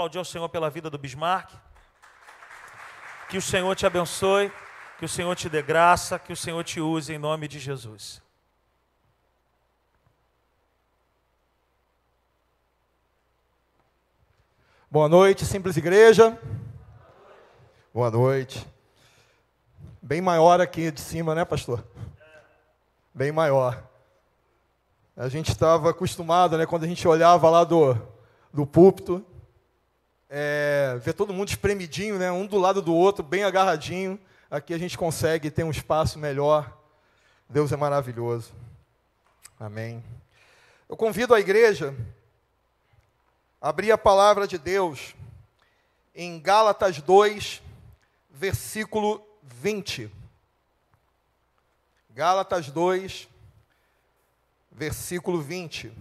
aplaudir ao Senhor pela vida do Bismarck. Que o Senhor te abençoe, que o Senhor te dê graça, que o Senhor te use em nome de Jesus. Boa noite, simples igreja. Boa noite. Bem maior aqui de cima, né, pastor? Bem maior. A gente estava acostumado, né, quando a gente olhava lá do, do púlpito, é, ver todo mundo espremidinho, né, um do lado do outro, bem agarradinho. Aqui a gente consegue ter um espaço melhor. Deus é maravilhoso. Amém. Eu convido a igreja abrir a palavra de Deus em Gálatas 2, versículo 20. Gálatas 2, versículo 20.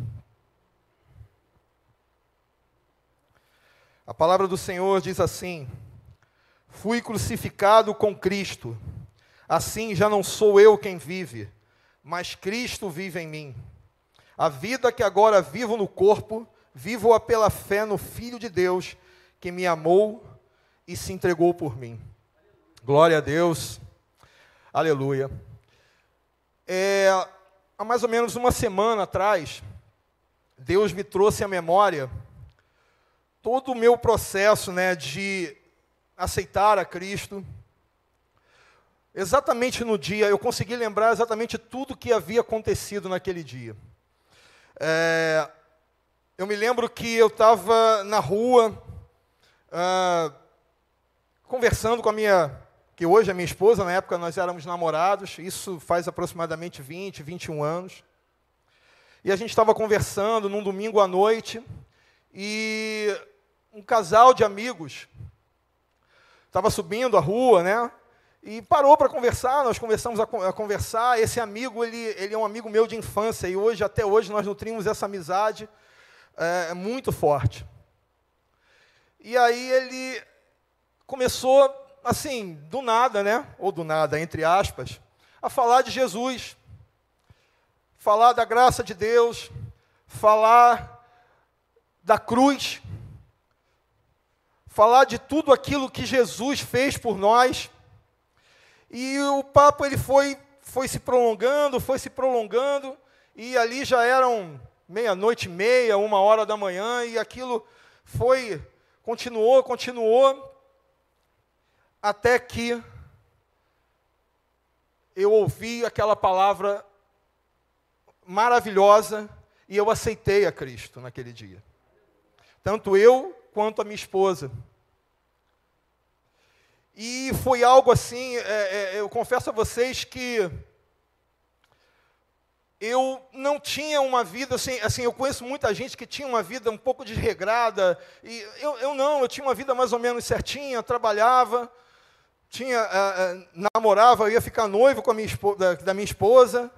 A palavra do Senhor diz assim: Fui crucificado com Cristo, assim já não sou eu quem vive, mas Cristo vive em mim. A vida que agora vivo no corpo, vivo-a pela fé no Filho de Deus, que me amou e se entregou por mim. Glória a Deus, aleluia. É, há mais ou menos uma semana atrás, Deus me trouxe à memória todo o meu processo né, de aceitar a Cristo. Exatamente no dia, eu consegui lembrar exatamente tudo que havia acontecido naquele dia. É, eu me lembro que eu estava na rua, ah, conversando com a minha, que hoje é minha esposa, na época nós éramos namorados, isso faz aproximadamente 20, 21 anos. E a gente estava conversando num domingo à noite, e um casal de amigos estava subindo a rua, né? E parou para conversar, nós começamos a, a, conversar. Esse amigo, ele, ele é um amigo meu de infância, e hoje, até hoje, nós nutrimos essa amizade é, muito forte. E aí ele começou, assim, do nada, né? Ou do nada, entre aspas, a falar de Jesus, falar da graça de Deus, falar da cruz, falar de tudo aquilo que Jesus fez por nós. E o papo ele foi foi se prolongando, foi se prolongando, e ali já eram meia-noite e meia, uma hora da manhã, e aquilo foi, continuou, continuou, até que eu ouvi aquela palavra maravilhosa e eu aceitei a Cristo naquele dia. Tanto eu quanto a minha esposa. E foi algo assim, é, é, eu confesso a vocês que eu não tinha uma vida assim, assim, eu conheço muita gente que tinha uma vida um pouco desregrada, e eu, eu não, eu tinha uma vida mais ou menos certinha, trabalhava, tinha, uh, uh, namorava, eu ia ficar noivo com a minha esposa, da, da, minha esposa,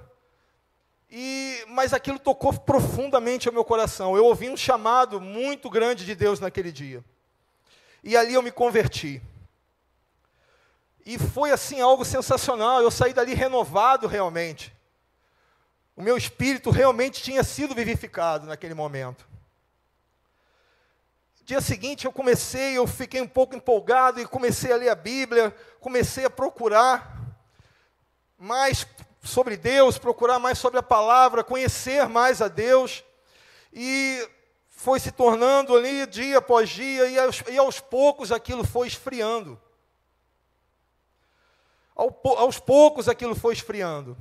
e, mas aquilo tocou profundamente o meu coração, eu ouvi um chamado muito grande de Deus naquele dia, e ali eu me converti, e foi assim algo sensacional, eu saí dali renovado realmente, o meu espírito realmente tinha sido vivificado naquele momento. Dia seguinte eu comecei, eu fiquei um pouco empolgado e comecei a ler a Bíblia, comecei a procurar. Mais sobre Deus, procurar mais sobre a palavra, conhecer mais a Deus. E foi se tornando ali dia após dia, e aos, e aos poucos aquilo foi esfriando. Ao, aos poucos aquilo foi esfriando.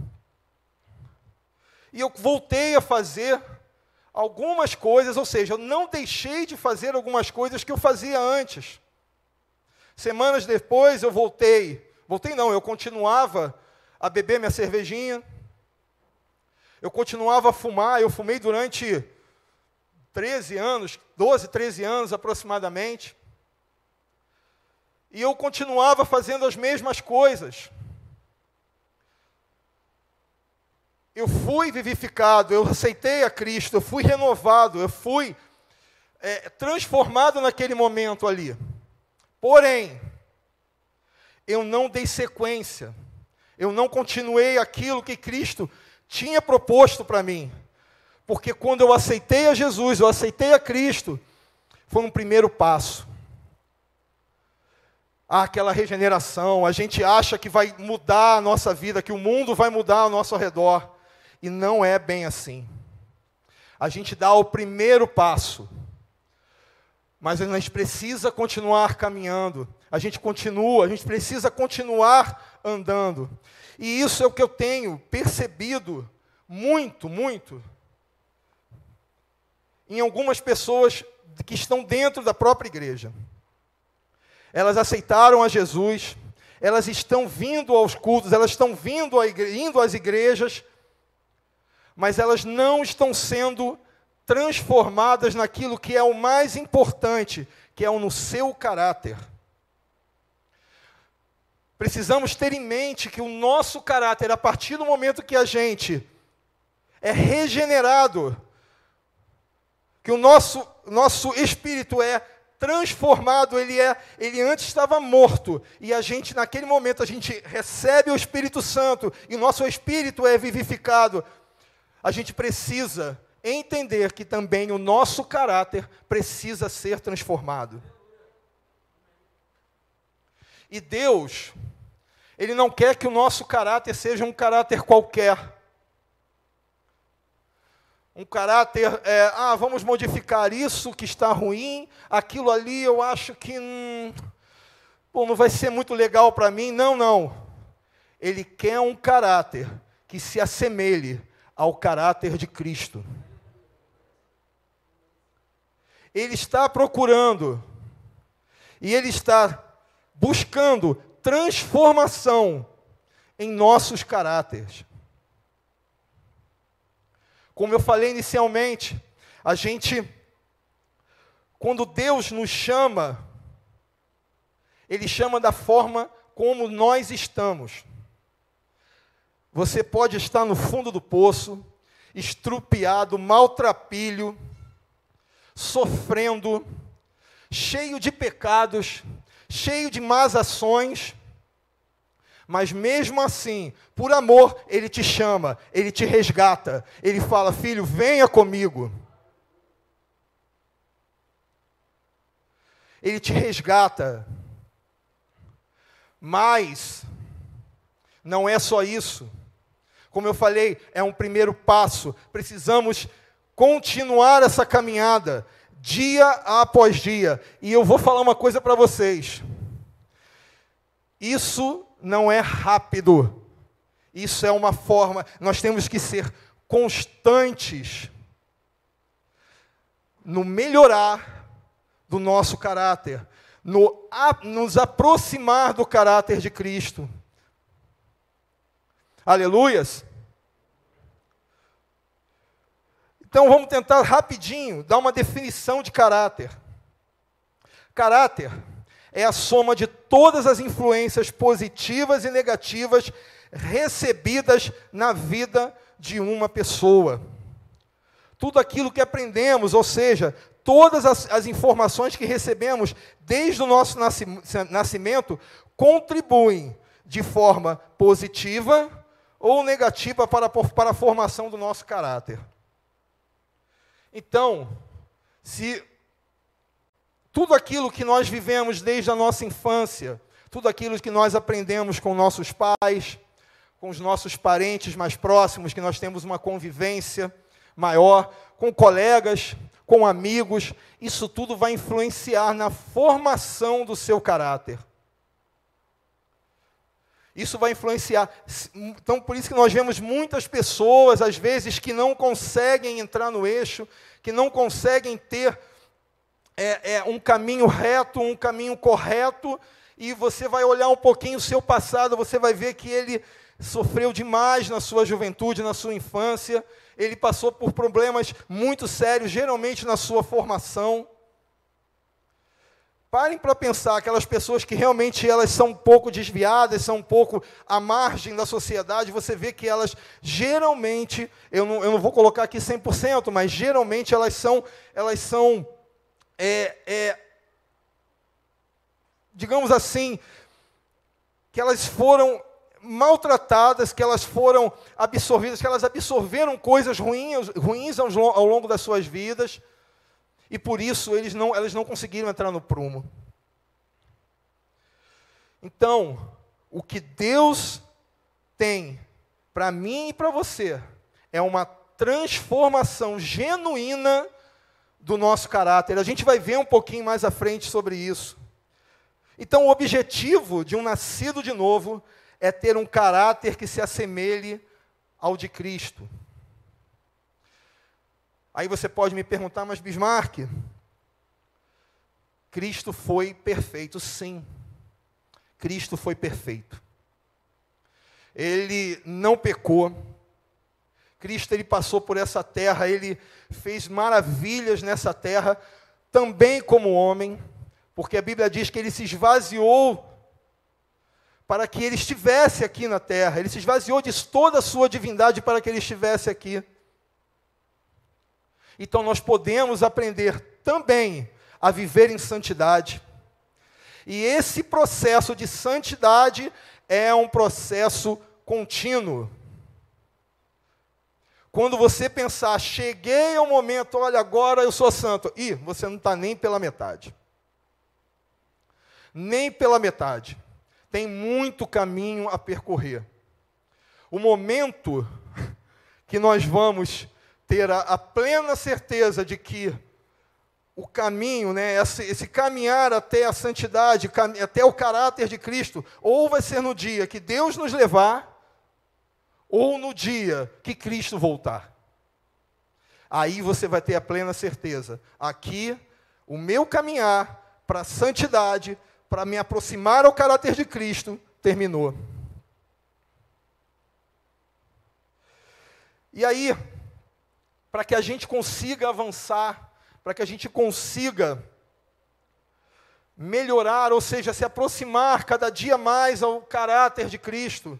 E eu voltei a fazer algumas coisas, ou seja, eu não deixei de fazer algumas coisas que eu fazia antes. Semanas depois eu voltei, voltei não, eu continuava a beber minha cervejinha, eu continuava a fumar, eu fumei durante 13 anos, 12, 13 anos aproximadamente, e eu continuava fazendo as mesmas coisas. eu fui vivificado, eu aceitei a Cristo, eu fui renovado, eu fui é, transformado naquele momento ali. Porém, eu não dei sequência, eu não continuei aquilo que Cristo tinha proposto para mim. Porque quando eu aceitei a Jesus, eu aceitei a Cristo, foi um primeiro passo. Há aquela regeneração, a gente acha que vai mudar a nossa vida, que o mundo vai mudar ao nosso redor. E não é bem assim. A gente dá o primeiro passo, mas a gente precisa continuar caminhando, a gente continua, a gente precisa continuar andando. E isso é o que eu tenho percebido muito, muito, em algumas pessoas que estão dentro da própria igreja. Elas aceitaram a Jesus, elas estão vindo aos cultos, elas estão vindo igre indo às igrejas, mas elas não estão sendo transformadas naquilo que é o mais importante, que é o no seu caráter. Precisamos ter em mente que o nosso caráter, a partir do momento que a gente é regenerado, que o nosso, nosso espírito é transformado, ele é, ele antes estava morto, e a gente naquele momento a gente recebe o Espírito Santo e nosso espírito é vivificado. A gente precisa entender que também o nosso caráter precisa ser transformado. E Deus, Ele não quer que o nosso caráter seja um caráter qualquer. Um caráter, é, ah, vamos modificar isso que está ruim, aquilo ali eu acho que hum, pô, não vai ser muito legal para mim. Não, não. Ele quer um caráter que se assemelhe ao caráter de Cristo. Ele está procurando e ele está buscando transformação em nossos caráteres. Como eu falei inicialmente, a gente, quando Deus nos chama, Ele chama da forma como nós estamos. Você pode estar no fundo do poço, estrupiado, maltrapilho, sofrendo, cheio de pecados, cheio de más ações, mas mesmo assim, por amor, ele te chama, ele te resgata, ele fala: Filho, venha comigo. Ele te resgata. Mas, não é só isso. Como eu falei, é um primeiro passo. Precisamos continuar essa caminhada dia após dia. E eu vou falar uma coisa para vocês. Isso não é rápido. Isso é uma forma, nós temos que ser constantes no melhorar do nosso caráter, no a, nos aproximar do caráter de Cristo. Aleluias. Então vamos tentar rapidinho dar uma definição de caráter. Caráter é a soma de todas as influências positivas e negativas recebidas na vida de uma pessoa. Tudo aquilo que aprendemos, ou seja, todas as, as informações que recebemos desde o nosso nascimento, contribuem de forma positiva ou negativa para, para a formação do nosso caráter. Então, se tudo aquilo que nós vivemos desde a nossa infância, tudo aquilo que nós aprendemos com nossos pais, com os nossos parentes mais próximos, que nós temos uma convivência maior, com colegas, com amigos, isso tudo vai influenciar na formação do seu caráter. Isso vai influenciar. Então, por isso que nós vemos muitas pessoas, às vezes, que não conseguem entrar no eixo, que não conseguem ter é, é, um caminho reto, um caminho correto, e você vai olhar um pouquinho o seu passado, você vai ver que ele sofreu demais na sua juventude, na sua infância, ele passou por problemas muito sérios, geralmente na sua formação. Parem para pensar, aquelas pessoas que realmente elas são um pouco desviadas, são um pouco à margem da sociedade, você vê que elas geralmente, eu não, eu não vou colocar aqui 100%, mas geralmente elas são, elas são é, é, digamos assim, que elas foram maltratadas, que elas foram absorvidas, que elas absorveram coisas ruins, ruins ao, ao longo das suas vidas, E por isso eles não, elas não conseguiram entrar no prumo. Então, o que Deus tem para mim e para você é uma transformação genuína do nosso caráter. A gente vai ver um pouquinho mais à frente sobre isso. Então, o objetivo de um nascido de novo é ter um caráter que se assemelhe ao de Cristo. Aí você pode me perguntar, mas Bismarck, Cristo foi perfeito, sim. Cristo foi perfeito. Ele não pecou. Cristo ele passou por essa terra, ele fez maravilhas nessa terra, também como homem, porque a Bíblia diz que ele se esvaziou para que ele estivesse aqui na terra. Ele se esvaziou de toda a sua divindade para que ele estivesse aqui. Então nós podemos aprender também a viver em santidade. E esse processo de santidade é um processo contínuo. Quando você pensar, cheguei ao momento, olha, agora eu sou santo, e você não está nem pela metade. Nem pela metade. Tem muito caminho a percorrer. O momento que nós vamos ter a, a plena certeza de que o caminho, né, esse, esse, caminhar até a santidade, cam, até o caráter de Cristo, ou vai ser no dia que Deus nos levar, ou no dia que Cristo voltar. Aí você vai ter a plena certeza. Aqui, o meu caminhar para a santidade, para me aproximar ao caráter de Cristo, terminou. E aí, para que a gente consiga avançar, para que a gente consiga melhorar, ou seja, se aproximar cada dia mais ao caráter de Cristo,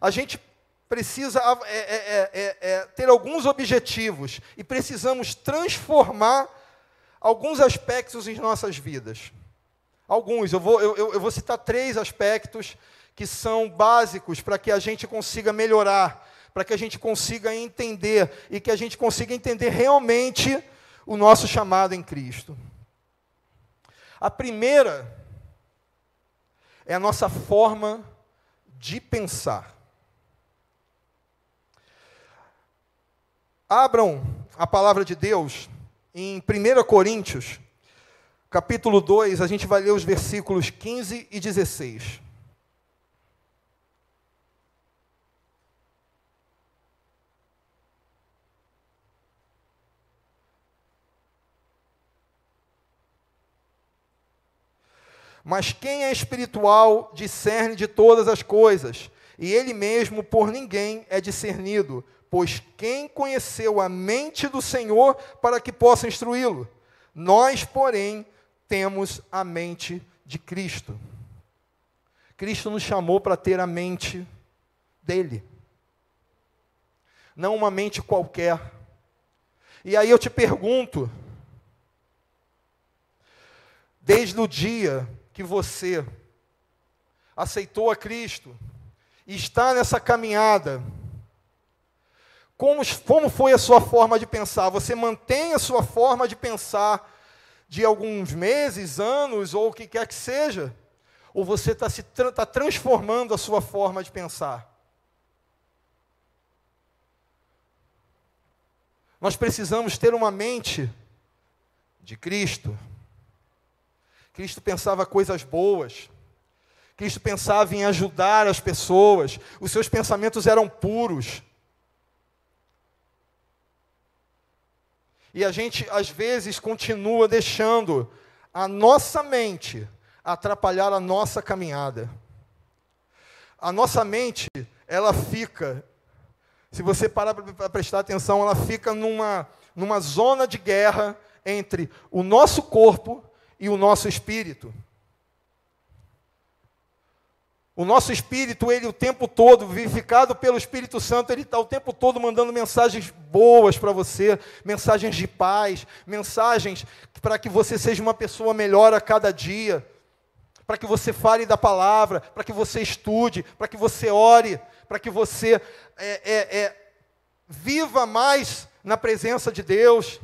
a gente precisa é é, é, é, é, ter alguns objetivos e precisamos transformar alguns aspectos em nossas vidas. Alguns, eu vou, eu, eu vou citar três aspectos que são básicos para que a gente consiga melhorar para que a gente consiga entender e que a gente consiga entender realmente o nosso chamado em Cristo. A primeira é a nossa forma de pensar. Abram a palavra de Deus em 1 Coríntios, capítulo 2, a gente vai ler os versículos 15 e 16. Mas quem é espiritual discerne de todas as coisas, e ele mesmo por ninguém é discernido, pois quem conheceu a mente do Senhor para que possa instruí-lo? Nós, porém, temos a mente de Cristo. Cristo nos chamou para ter a mente dele, não uma mente qualquer. E aí eu te pergunto, desde o dia que você aceitou a Cristo e está nessa caminhada, como, como foi a sua forma de pensar? Você mantém a sua forma de pensar de alguns meses, anos ou o que quer que seja? Ou você está se tá transformando a sua forma de pensar? Nós precisamos ter uma mente de Cristo. Cristo pensava coisas boas. Cristo pensava em ajudar as pessoas. Os seus pensamentos eram puros. E a gente, às vezes, continua deixando a nossa mente atrapalhar a nossa caminhada. A nossa mente, ela fica, se você parar para prestar atenção, ela fica numa, numa zona de guerra entre o nosso corpo e o nosso espírito. O nosso espírito, ele o tempo todo, vivificado pelo Espírito Santo, ele está o tempo todo mandando mensagens boas para você, mensagens de paz, mensagens para que você seja uma pessoa melhor a cada dia, para que você fale da palavra, para que você estude, para que você ore, para que você é, é, é, viva mais na presença de Deus.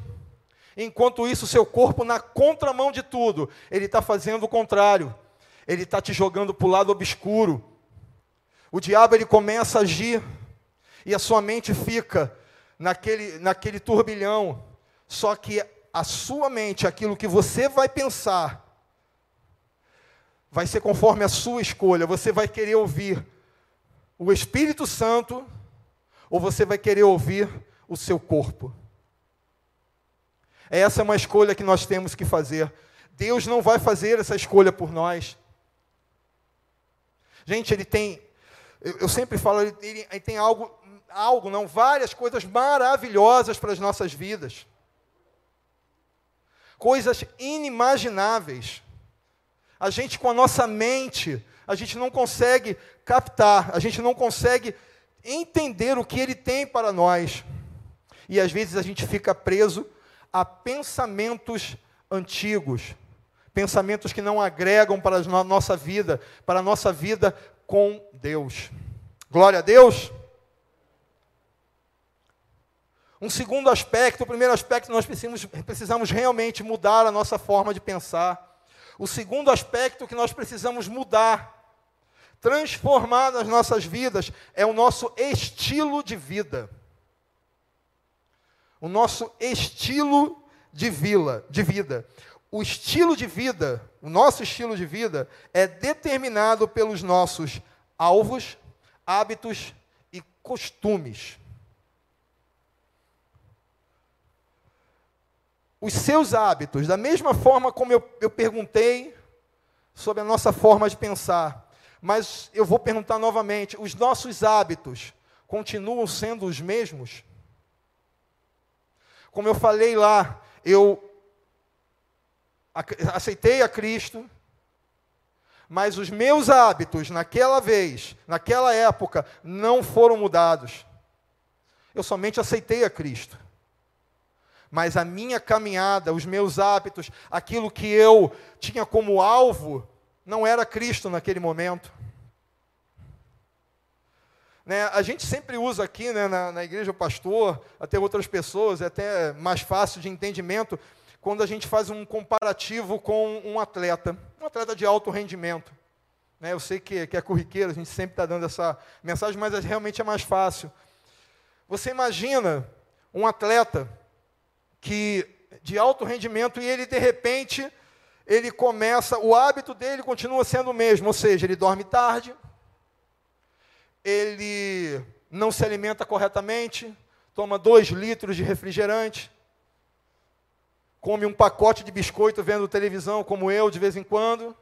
Enquanto isso, seu corpo, na contramão de tudo, ele está fazendo o contrário. Ele está te jogando para o lado obscuro. O diabo ele começa a agir e a sua mente fica naquele, naquele turbilhão. Só que a sua mente, aquilo que você vai pensar, vai ser conforme a sua escolha. Você vai querer ouvir o Espírito Santo ou você vai querer ouvir o seu corpo. Essa é uma escolha que nós temos que fazer. Deus não vai fazer essa escolha por nós. Gente, ele tem, eu sempre falo, ele, ele tem algo, algo, não, várias coisas maravilhosas para as nossas vidas. Coisas inimagináveis. A gente, com a nossa mente, a gente não consegue captar, a gente não consegue entender o que ele tem para nós. E às vezes a gente fica preso a pensamentos antigos, pensamentos que não agregam para a nossa vida, para a nossa vida com Deus. Glória a Deus. Um segundo aspecto, o primeiro aspecto, nós precisamos, precisamos realmente mudar a nossa forma de pensar. O segundo aspecto que nós precisamos mudar, transformar nas nossas vidas, é o nosso estilo de vida o nosso estilo de, vila, de vida. O estilo de vida, o nosso estilo de vida, é determinado pelos nossos alvos, hábitos e costumes. Os seus hábitos, da mesma forma como eu, eu perguntei sobre a nossa forma de pensar, mas eu vou perguntar novamente: os nossos hábitos continuam sendo os mesmos? Como eu falei lá, eu aceitei a Cristo, mas os meus hábitos naquela vez, naquela época, não foram mudados. Eu somente aceitei a Cristo. Mas a minha caminhada, os meus hábitos, aquilo que eu tinha como alvo, não era Cristo naquele momento. Né, a gente sempre usa aqui né, na, na igreja o pastor, até outras pessoas, é até mais fácil de entendimento, quando a gente faz um comparativo com um atleta, um atleta de alto rendimento. Né, eu sei que, que é corriqueiro, a gente sempre está dando essa mensagem, mas realmente é mais fácil. Você imagina um atleta que de alto rendimento e ele de repente ele começa, o hábito dele continua sendo o mesmo, ou seja, ele dorme tarde, ele não se alimenta corretamente, toma dois litros de refrigerante, come um pacote de biscoito vendo televisão, como eu, de vez em quando.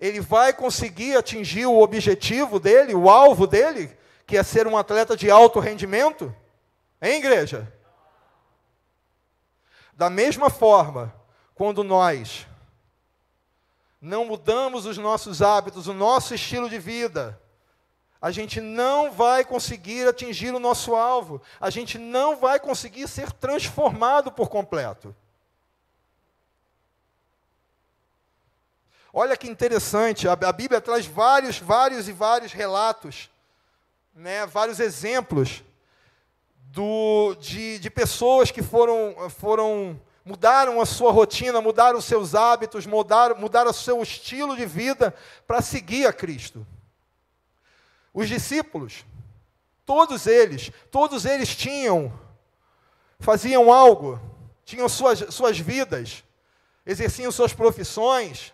Ele vai conseguir atingir o objetivo dele, o alvo dele, que é ser um atleta de alto rendimento? Hein, igreja? Da mesma forma, quando nós não mudamos os nossos hábitos, o nosso estilo de vida, a gente não vai conseguir atingir o nosso alvo, a gente não vai conseguir ser transformado por completo. Olha que interessante, a, Bíblia traz vários, vários e vários relatos, né, vários exemplos do, de, de pessoas que foram, foram mudaram a sua rotina, mudaram os seus hábitos, mudaram, mudaram o seu estilo de vida para seguir a Cristo. Os discípulos, todos eles, todos eles tinham, faziam algo, tinham suas, suas vidas, exerciam suas profissões.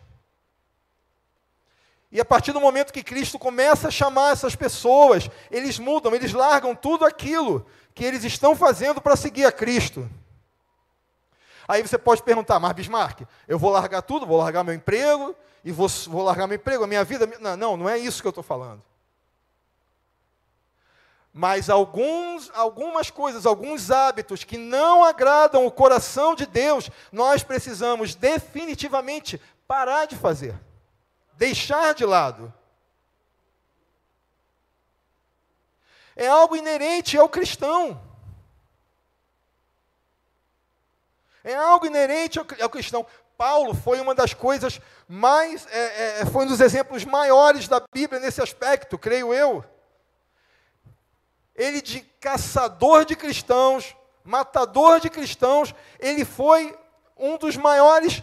E a partir do momento que Cristo começa a chamar essas pessoas, eles mudam, eles largam tudo aquilo que eles estão fazendo para seguir a Cristo. Aí você pode perguntar, mas Bismarck, eu vou largar tudo, vou largar meu emprego, e vou, vou largar meu emprego, a minha vida. Não, não, não é isso que eu estou falando. Mas alguns, algumas coisas, alguns hábitos que não agradam o coração de Deus, nós precisamos definitivamente parar de fazer, deixar de lado. É algo inerente ao cristão. É algo inerente ao cristão. Paulo foi uma das coisas mais, é, é, foi um dos exemplos maiores da Bíblia nesse aspecto, creio eu. Ele de caçador de cristãos, matador de cristãos, ele foi um dos maiores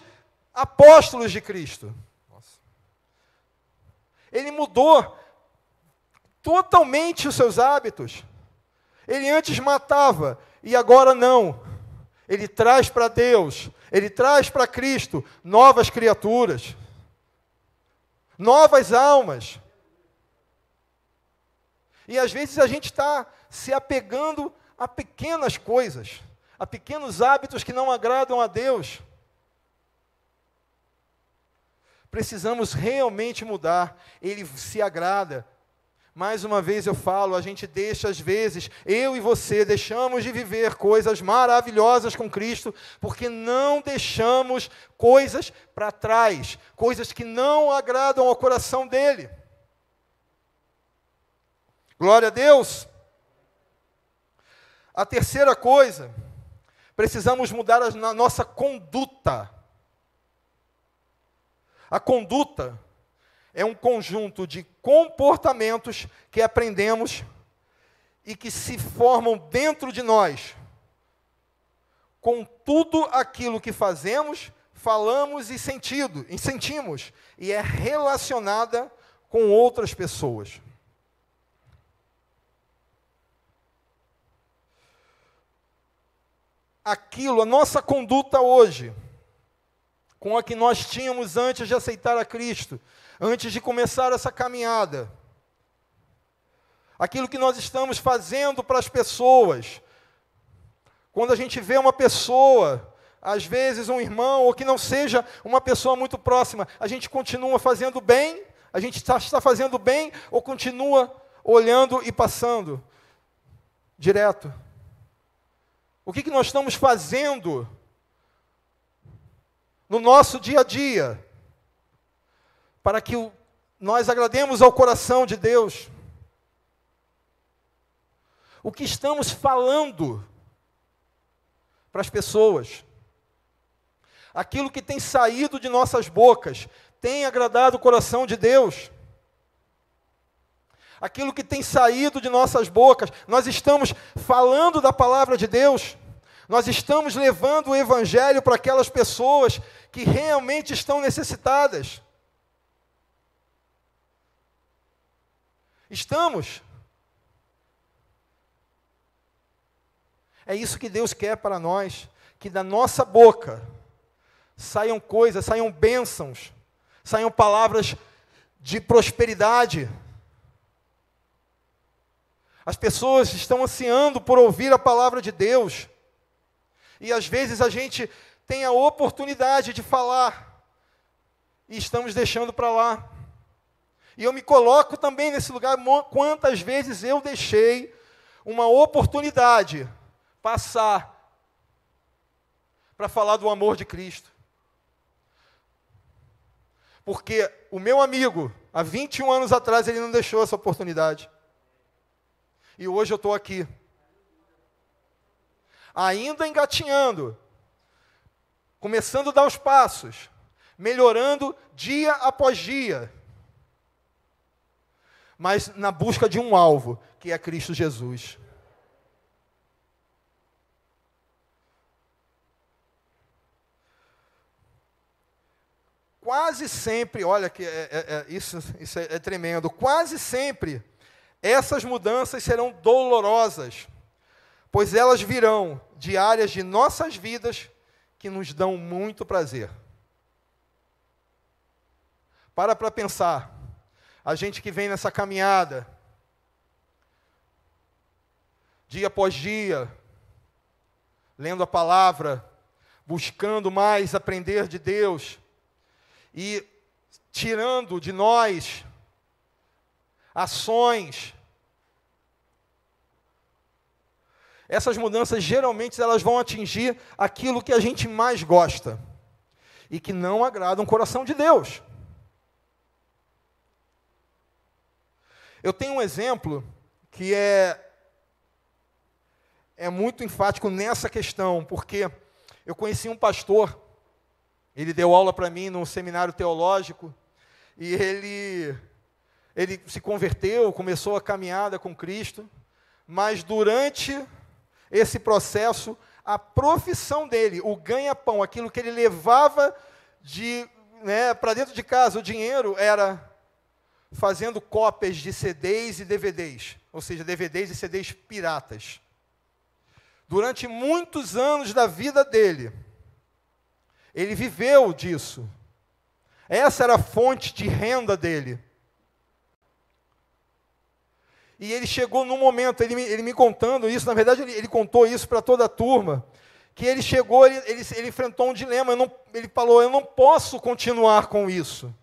apóstolos de Cristo. Ele mudou totalmente os seus hábitos. Ele antes matava e agora não. Ele traz para Deus, ele traz para Cristo novas criaturas, novas almas. E às vezes a gente está se apegando a pequenas coisas, a pequenos hábitos que não agradam a Deus. Precisamos realmente mudar. Ele se agrada. Mais uma vez eu falo, a gente deixa às vezes, eu e você deixamos de viver coisas maravilhosas com Cristo, porque não deixamos coisas para trás, coisas que não agradam ao coração dele. Glória a Deus. A terceira coisa, precisamos mudar a nossa conduta. A conduta é um conjunto de comportamentos que aprendemos e que se formam dentro de nós, com tudo aquilo que fazemos, falamos e sentido, e sentimos, e é relacionada com outras pessoas. Aquilo, a nossa conduta hoje, com a que nós tínhamos antes de aceitar a Cristo, antes de começar essa caminhada. Aquilo que nós estamos fazendo para as pessoas. Quando a gente vê uma pessoa, às vezes um irmão, ou que não seja uma pessoa muito próxima, a gente continua fazendo bem, a gente está, está fazendo bem, ou continua olhando e passando direto. O que, que nós estamos fazendo no nosso dia a dia, para que nós agrademos ao coração de Deus. O que estamos falando para as pessoas, aquilo que tem saído de nossas bocas, tem agradado o coração de Deus. Aquilo que tem saído de nossas bocas, nós estamos falando da palavra de Deus. Nós estamos levando o Evangelho para aquelas pessoas que realmente estão necessitadas. Estamos. É isso que Deus quer para nós, que da nossa boca saiam coisas, saiam bênçãos, saiam palavras de prosperidade. As pessoas estão ansiando por ouvir a palavra de Deus. E às vezes a gente tem a oportunidade de falar e estamos deixando para lá. E eu me coloco também nesse lugar. Quantas vezes eu deixei uma oportunidade passar para falar do amor de Cristo? Porque o meu amigo, há 21 anos atrás, ele não deixou essa oportunidade. E hoje eu estou aqui ainda engatinhando, começando a dar os passos, melhorando dia após dia, mas na busca de um alvo, que é Cristo Jesus. Quase sempre, olha que é, é, é, isso, isso é, é tremendo, quase sempre essas mudanças serão dolorosas pois elas virão de áreas de nossas vidas que nos dão muito prazer. Para para pensar, a gente que vem nessa caminhada, dia após dia, lendo a palavra, buscando mais aprender de Deus e tirando de nós ações essas mudanças geralmente elas vão atingir aquilo que a gente mais gosta e que não agrada o coração de Deus. Eu tenho um exemplo que é é muito enfático nessa questão, porque eu conheci um pastor, ele deu aula para mim num seminário teológico, e ele ele se converteu, começou a caminhada com Cristo, mas durante esse processo, a profissão dele, o ganha-pão, aquilo que ele levava de né, para dentro de casa, o dinheiro era fazendo cópias de CDs e DVDs, ou seja, DVDs e CDs piratas. Durante muitos anos da vida dele, ele viveu disso. Essa era a fonte de renda dele. E ele chegou num momento, ele me, ele me contando isso, na verdade ele, ele contou isso para toda a turma, que ele chegou, ele, ele, enfrentou um dilema, não, ele falou, eu não posso continuar com isso.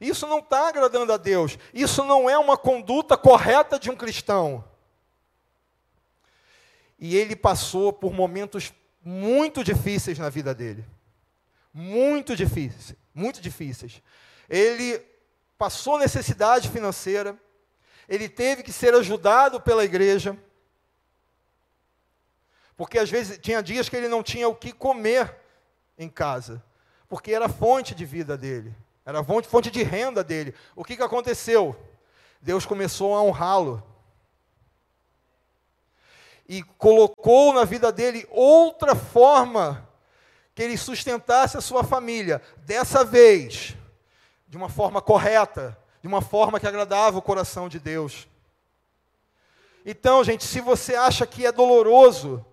Isso não está agradando a Deus, isso não é uma conduta correta de um cristão. E ele passou por momentos muito difíceis na vida dele. Muito difíceis, muito difíceis. Ele passou necessidade financeira, ele teve que ser ajudado pela igreja, porque às vezes tinha dias que ele não tinha o que comer em casa, porque era fonte de vida dele, era fonte, de renda dele. O que, que aconteceu? Deus começou a honrá-lo. E colocou na vida dele outra forma que ele sustentasse a sua família. Dessa vez, de uma forma correta, de uma forma que agradava o coração de Deus. Então, gente, se você acha que é doloroso,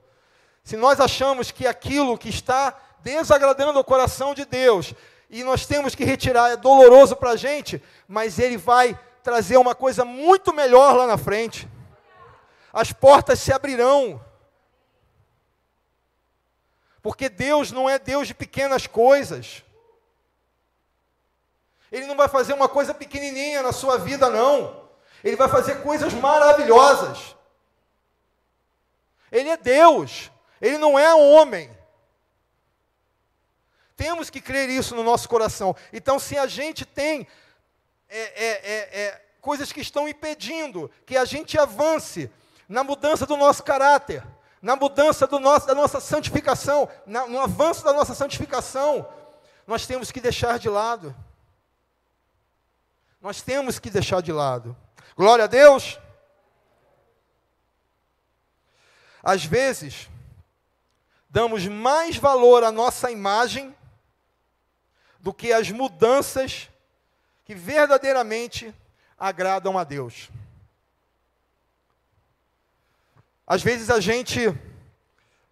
se nós achamos que aquilo que está desagradando o coração de Deus e nós temos que retirar é doloroso para a gente, mas Ele vai trazer uma coisa muito melhor lá na frente. As portas se abrirão. Porque Deus não é Deus de pequenas coisas. Ele não vai fazer uma coisa pequenininha na sua vida, não. Ele vai fazer coisas maravilhosas. Ele é Deus. Ele não é homem. Temos que crer isso no nosso coração. Então, se a gente tem é, é, é, é coisas que estão impedindo que a gente avance na mudança do nosso caráter, na mudança nosso, da nossa santificação, na, no avanço da nossa santificação, nós temos que deixar de lado. Nós temos que deixar de lado. Glória a Deus. Às vezes, damos mais valor à nossa imagem do que às mudanças que verdadeiramente agradam a Deus. Às vezes a gente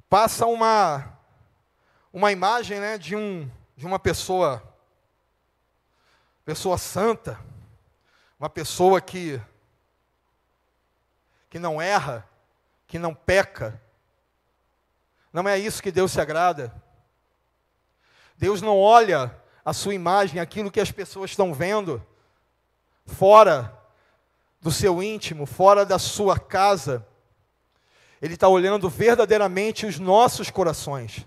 passa uma uma imagem, né, de um de uma pessoa pessoa santa, uma pessoa que que não erra, que não peca. Não é isso que Deus se agrada. Deus não olha a sua imagem, aquilo que as pessoas estão vendo, fora do seu íntimo, fora da sua casa. Ele está olhando verdadeiramente os nossos corações,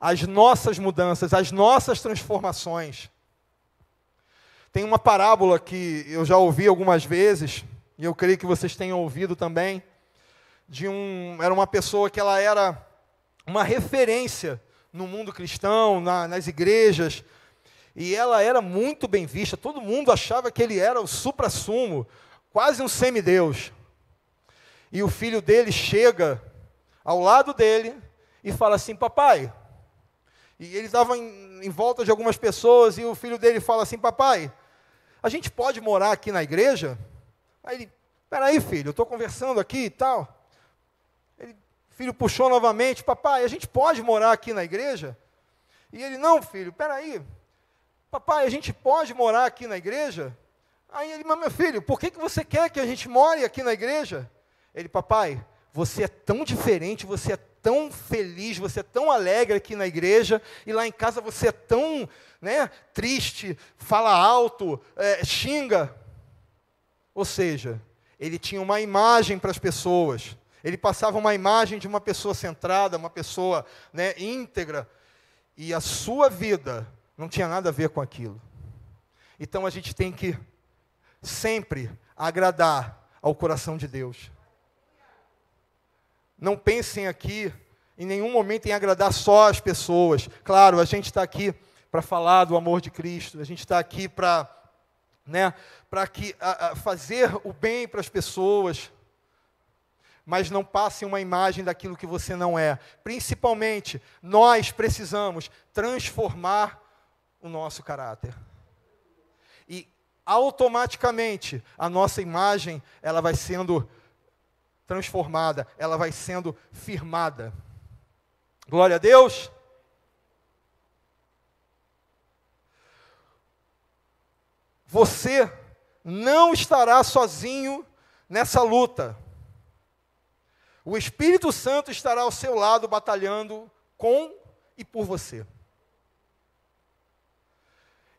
as nossas mudanças, as nossas transformações. Tem uma parábola que eu já ouvi algumas vezes, e eu creio que vocês tenham ouvido também, de um, era uma pessoa que ela era uma referência no mundo cristão, na, nas igrejas, e ela era muito bem vista, todo mundo achava que ele era o supra-sumo, quase um semideus. E o filho dele chega ao lado dele e fala assim: Papai. E ele estava em, em volta de algumas pessoas, e o filho dele fala assim: Papai, a gente pode morar aqui na igreja? Aí ele, peraí, filho, eu estou conversando aqui e tal. Filho puxou novamente, papai, a gente pode morar aqui na igreja? E ele, não, filho, peraí. Papai, a gente pode morar aqui na igreja? Aí ele, mas meu filho, por que, que você quer que a gente more aqui na igreja? Ele, papai, você é tão diferente, você é tão feliz, você é tão alegre aqui na igreja, e lá em casa você é tão né, triste, fala alto, é, xinga. Ou seja, ele tinha uma imagem para as pessoas, ele passava uma imagem de uma pessoa centrada, uma pessoa né, íntegra, e a sua vida não tinha nada a ver com aquilo. Então a gente tem que sempre agradar ao coração de Deus. Não pensem aqui em nenhum momento em agradar só as pessoas. Claro, a gente está aqui para falar do amor de Cristo, a gente está aqui para né, para que fazer o bem para as pessoas. Mas não passe uma imagem daquilo que você não é. Principalmente, nós precisamos transformar o nosso caráter. E automaticamente a nossa imagem, ela vai sendo transformada, ela vai sendo firmada. Glória a Deus. Você não estará sozinho nessa luta. O Espírito Santo estará ao seu lado batalhando com e por você.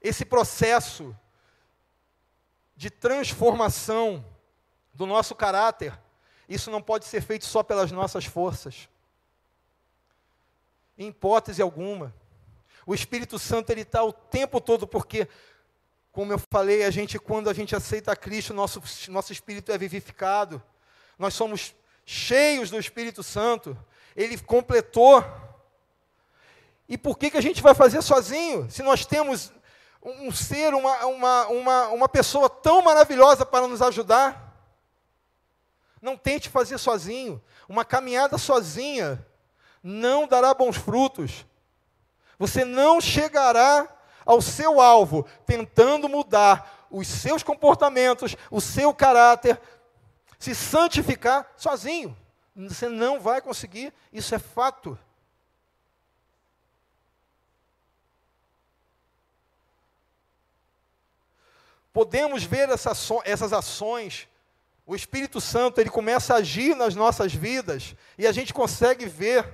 Esse processo de transformação do nosso caráter, isso não pode ser feito só pelas nossas forças. Em hipótese alguma. O Espírito Santo ele está o tempo todo porque como eu falei, a gente, quando a gente aceita Cristo, nosso, nosso espírito é vivificado. Nós somos cheios do Espírito Santo. Ele completou. E por que, que a gente vai fazer sozinho? Se nós temos um ser, uma, uma, uma, uma pessoa tão maravilhosa para nos ajudar. Não tente fazer sozinho. Uma caminhada sozinha não dará bons frutos. Você não chegará ao seu alvo, tentando mudar os seus comportamentos, o seu caráter, se santificar sozinho. Você não vai conseguir, isso é fato. Podemos ver essas ações, o Espírito Santo ele começa a agir nas nossas vidas e a gente consegue ver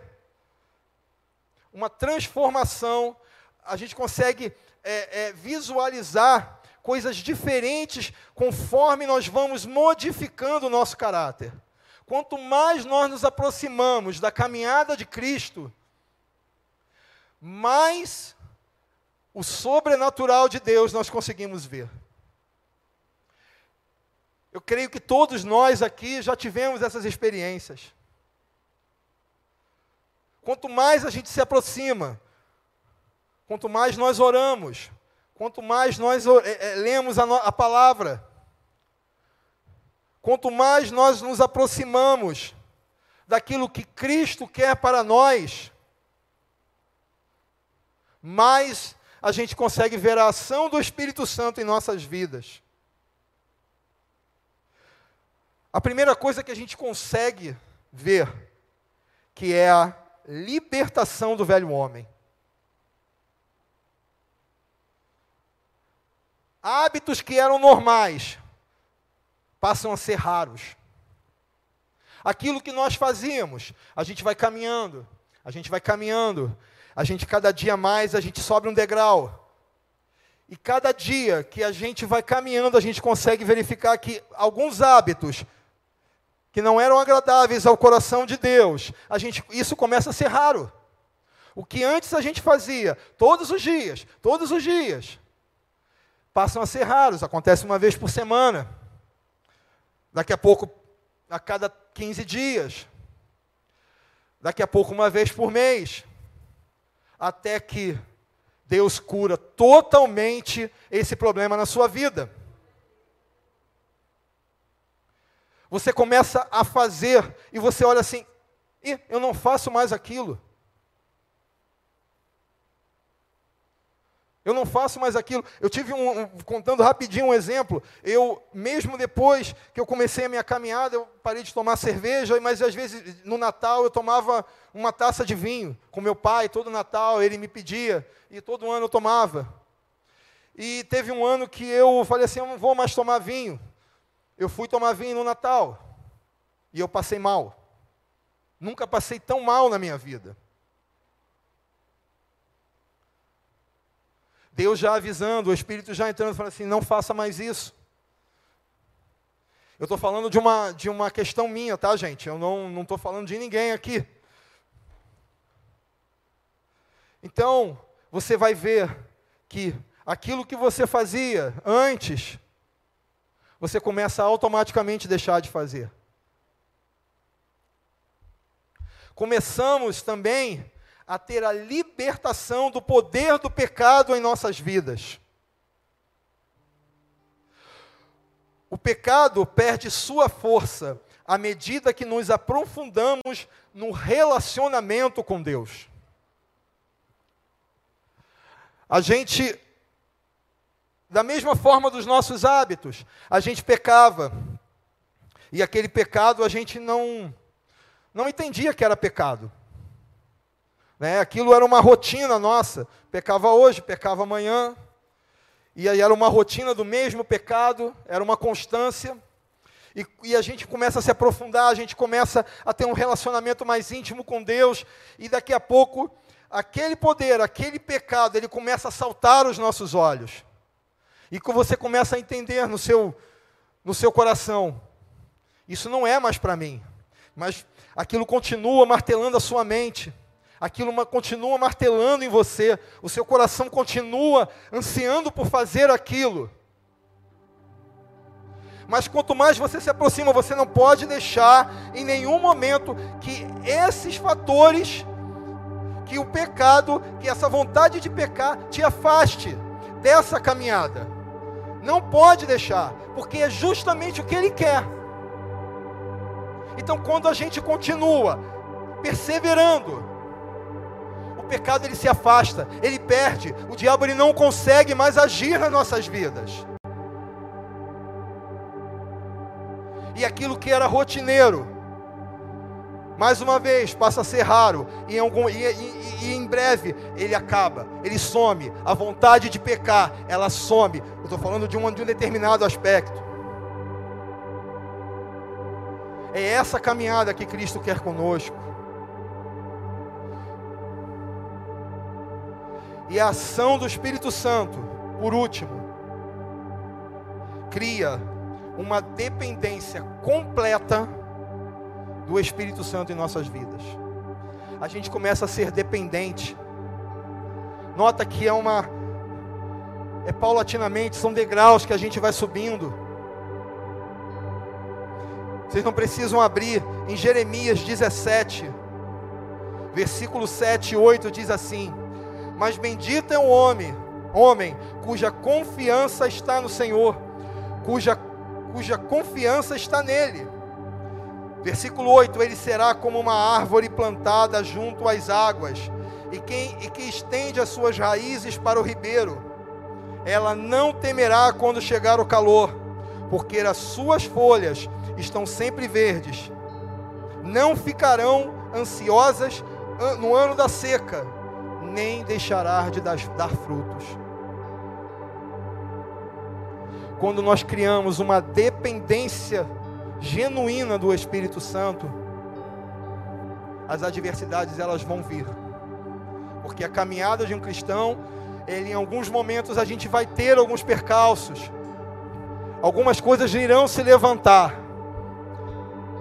uma transformação a gente consegue é, é, visualizar coisas diferentes conforme nós vamos modificando o nosso caráter. Quanto mais nós nos aproximamos da caminhada de Cristo, mais o sobrenatural de Deus nós conseguimos ver. Eu creio que todos nós aqui já tivemos essas experiências. Quanto mais a gente se aproxima Quanto mais nós oramos, quanto mais nós é, é, lemos a, a palavra, quanto mais nós nos aproximamos daquilo que Cristo quer para nós, mais a gente consegue ver a ação do Espírito Santo em nossas vidas. A primeira coisa que a gente consegue ver, que é a libertação do velho homem. Hábitos que eram normais passam a ser raros. Aquilo que nós fazíamos, a gente vai caminhando, a gente vai caminhando, a gente cada dia mais, a gente sobe um degrau. E cada dia que a gente vai caminhando, a gente consegue verificar que alguns hábitos que não eram agradáveis ao coração de Deus, a gente, isso começa a ser raro. O que antes a gente fazia todos os dias, todos os dias, passam a ser raros, acontece uma vez por semana. Daqui a pouco, a cada 15 dias. Daqui a pouco, uma vez por mês. Até que Deus cura totalmente esse problema na sua vida. Você começa a fazer e você olha assim: eu não faço mais aquilo. Eu não faço mais aquilo. Eu tive um, um, contando rapidinho um exemplo. Eu, mesmo depois que eu comecei a minha caminhada, eu parei de tomar cerveja, mas às vezes no Natal eu tomava uma taça de vinho com meu pai, todo Natal ele me pedia, e todo ano eu tomava. E teve um ano que eu falei assim: eu não vou mais tomar vinho. Eu fui tomar vinho no Natal. E eu passei mal. Nunca passei tão mal na minha vida. Deus já avisando, o Espírito já entrando, falando assim: não faça mais isso. Eu estou falando de uma, de uma questão minha, tá, gente? Eu não estou falando de ninguém aqui. Então, você vai ver que aquilo que você fazia antes, você começa a automaticamente deixar de fazer. Começamos também a ter a libertação do poder do pecado em nossas vidas. O pecado perde sua força à medida que nos aprofundamos no relacionamento com Deus. A gente, da mesma forma dos nossos hábitos, a gente pecava. E aquele pecado a gente não, não entendia que era pecado. Né? Aquilo era uma rotina nossa. Pecava hoje, pecava amanhã. E aí era uma rotina do mesmo pecado, era uma constância. E, e, a gente começa a se aprofundar, a gente começa a ter um relacionamento mais íntimo com Deus, e daqui a pouco, aquele poder, aquele pecado, ele começa a saltar os nossos olhos. E que você começa a entender no seu, no seu coração: isso não é mais para mim, mas aquilo continua martelando a sua mente aquilo continua martelando em você, o seu coração continua ansiando por fazer aquilo. Mas quanto mais você se aproxima, você não pode deixar em nenhum momento que esses fatores, que o pecado, que essa vontade de pecar te afaste dessa caminhada. Não pode deixar, porque é justamente o que ele quer. Então, quando a gente continua perseverando, pecado ele se afasta, ele perde, o diabo ele não consegue mais agir nas nossas vidas. e aquilo que era rotineiro, mais uma vez passa a ser raro, e em, algum, e, e, e em breve ele acaba, ele some. A vontade de pecar, ela some. Eu estou falando de um, de um determinado aspecto. É essa caminhada que Cristo quer conosco. E a ação do Espírito Santo, por último, cria uma dependência completa do Espírito Santo em nossas vidas. A gente começa a ser dependente. Nota que é uma é paulatinamente, são degraus que a gente vai subindo. Vocês não precisam abrir em Jeremias 17, versículo 7 e 8 diz assim: Mas bendito é o homem, homem cuja confiança está no Senhor, cuja cuja confiança está nele. Versículo 8: Ele será como uma árvore plantada junto às águas, e, quem, e que estende as suas raízes para o ribeiro. Ela não temerá quando chegar o calor, porque as suas folhas estão sempre verdes. Não ficarão ansiosas no ano da seca, nem deixará de dar, frutos quando nós criamos uma dependência genuína do Espírito Santo, as adversidades elas vão vir. Porque a caminhada de um cristão, ele em alguns momentos a gente vai ter alguns percalços. Algumas coisas irão se levantar.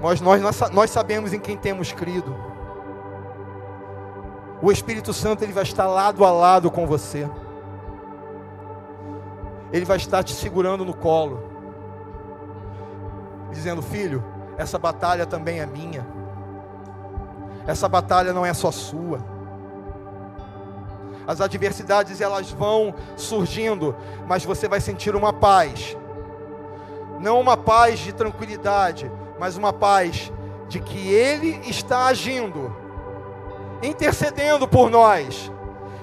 Mas nós, nós, nós sabemos em quem temos crido. O Espírito Santo ele vai estar lado a lado com você. Ele vai estar te segurando no colo, dizendo: Filho, essa batalha também é minha. Essa batalha não é só sua. As adversidades elas vão surgindo, mas você vai sentir uma paz. Não uma paz de tranquilidade, mas uma paz de que Ele está agindo, intercedendo por nós,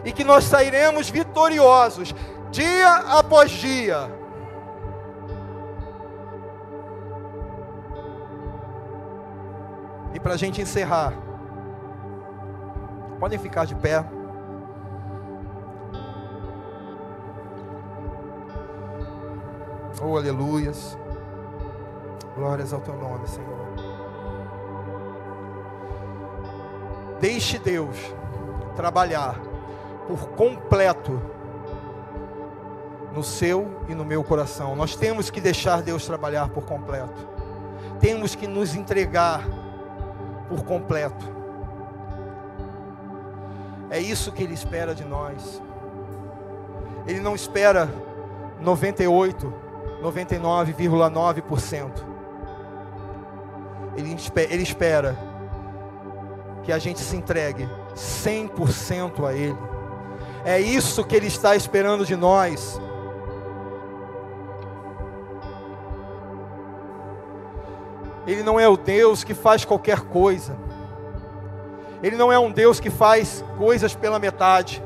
e que nós sairemos vitoriosos, dia após dia. E para a gente encerrar, podem ficar de pé. Oh, aleluias. Glórias ao teu nome, Senhor. Deixe Deus trabalhar por completo no seu e no meu coração. Nós temos que deixar Deus trabalhar por completo. Temos que nos entregar por completo. É isso que Ele espera de nós. Ele não espera 98, 99,9%. Ele, ele espera que a gente se entregue 100% a Ele. É isso que Ele está esperando de nós. Ele não é o Deus que faz qualquer coisa. Ele não é um Deus que faz coisas pela metade.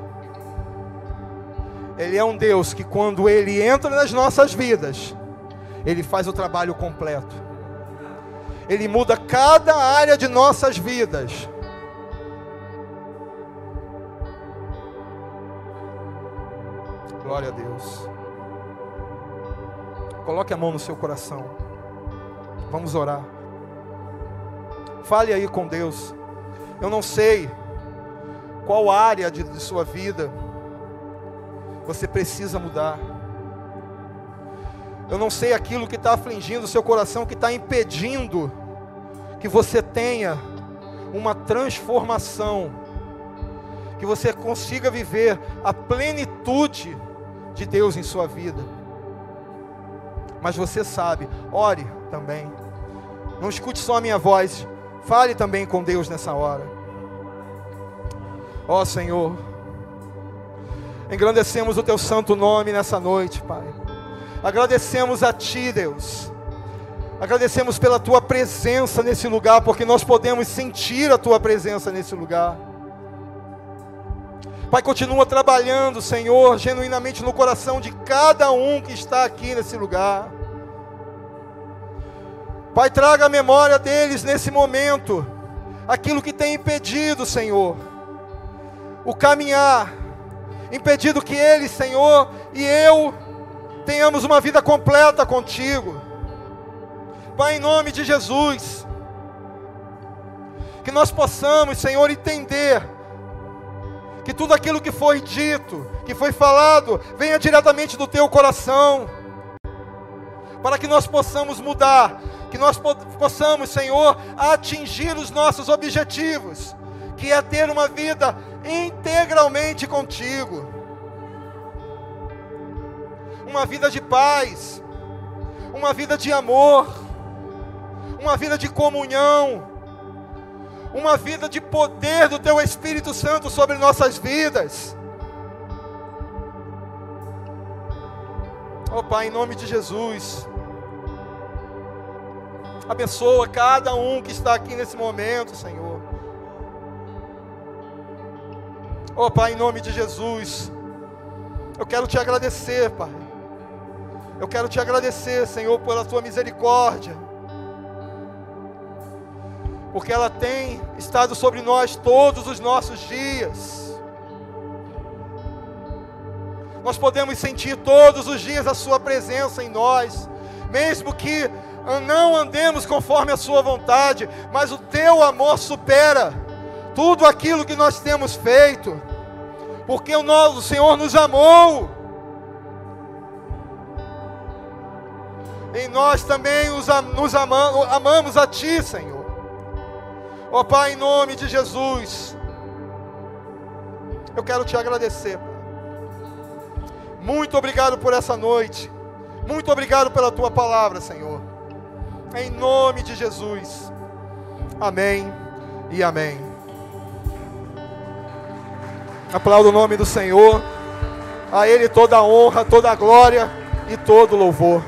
Ele é um Deus que, quando Ele entra nas nossas vidas, Ele faz o trabalho completo. Ele muda cada área de nossas vidas. Glória a Deus. Coloque a mão no seu coração. Vamos orar. Fale aí com Deus. Eu não sei qual área de, de sua vida você precisa mudar. Eu não sei aquilo que está afligindo o seu coração, que está impedindo que você tenha uma transformação, que você consiga viver a plenitude de Deus em sua vida. Mas você sabe, ore também. Não escute só a minha voz, Fale também com Deus nessa hora. Ó oh, Senhor, engrandecemos o teu santo nome nessa noite, Pai. Agradecemos a Ti, Deus. Agradecemos pela Tua presença nesse lugar, porque nós podemos sentir a Tua presença nesse lugar. Pai, continua trabalhando, Senhor, genuinamente no coração de cada um que está aqui nesse lugar. Pai, traga a memória deles nesse momento, aquilo que tem impedido, Senhor, o caminhar, impedido que eles, Senhor, e eu tenhamos uma vida completa contigo. Pai, em nome de Jesus, que nós possamos, Senhor, entender que tudo aquilo que foi dito, que foi falado, venha diretamente do teu coração, para que nós possamos mudar que nós possamos, Senhor, atingir os nossos objetivos, que é ter uma vida integralmente contigo, uma vida de paz, uma vida de amor, uma vida de comunhão, uma vida de poder do Teu Espírito Santo sobre nossas vidas. Oh Pai, em nome de Jesus. Abençoa cada um que está aqui nesse momento, Senhor. Oh, Pai, em nome de Jesus, eu quero te agradecer, Pai. Eu quero te agradecer, Senhor, pela tua misericórdia. Porque ela tem estado sobre nós todos os nossos dias. Nós podemos sentir todos os dias a Sua presença em nós, mesmo que não andemos conforme a Sua vontade, mas o Teu amor supera tudo aquilo que nós temos feito, porque o nosso Senhor nos amou. E nós também nos amamos a Ti, Senhor. Ó oh, Pai, em nome de Jesus, eu quero te agradecer. Muito obrigado por essa noite. Muito obrigado pela tua palavra, Senhor. Em nome de Jesus. Amém e amém. Aplauda o nome do Senhor. A Ele toda a honra, toda a glória e todo o louvor.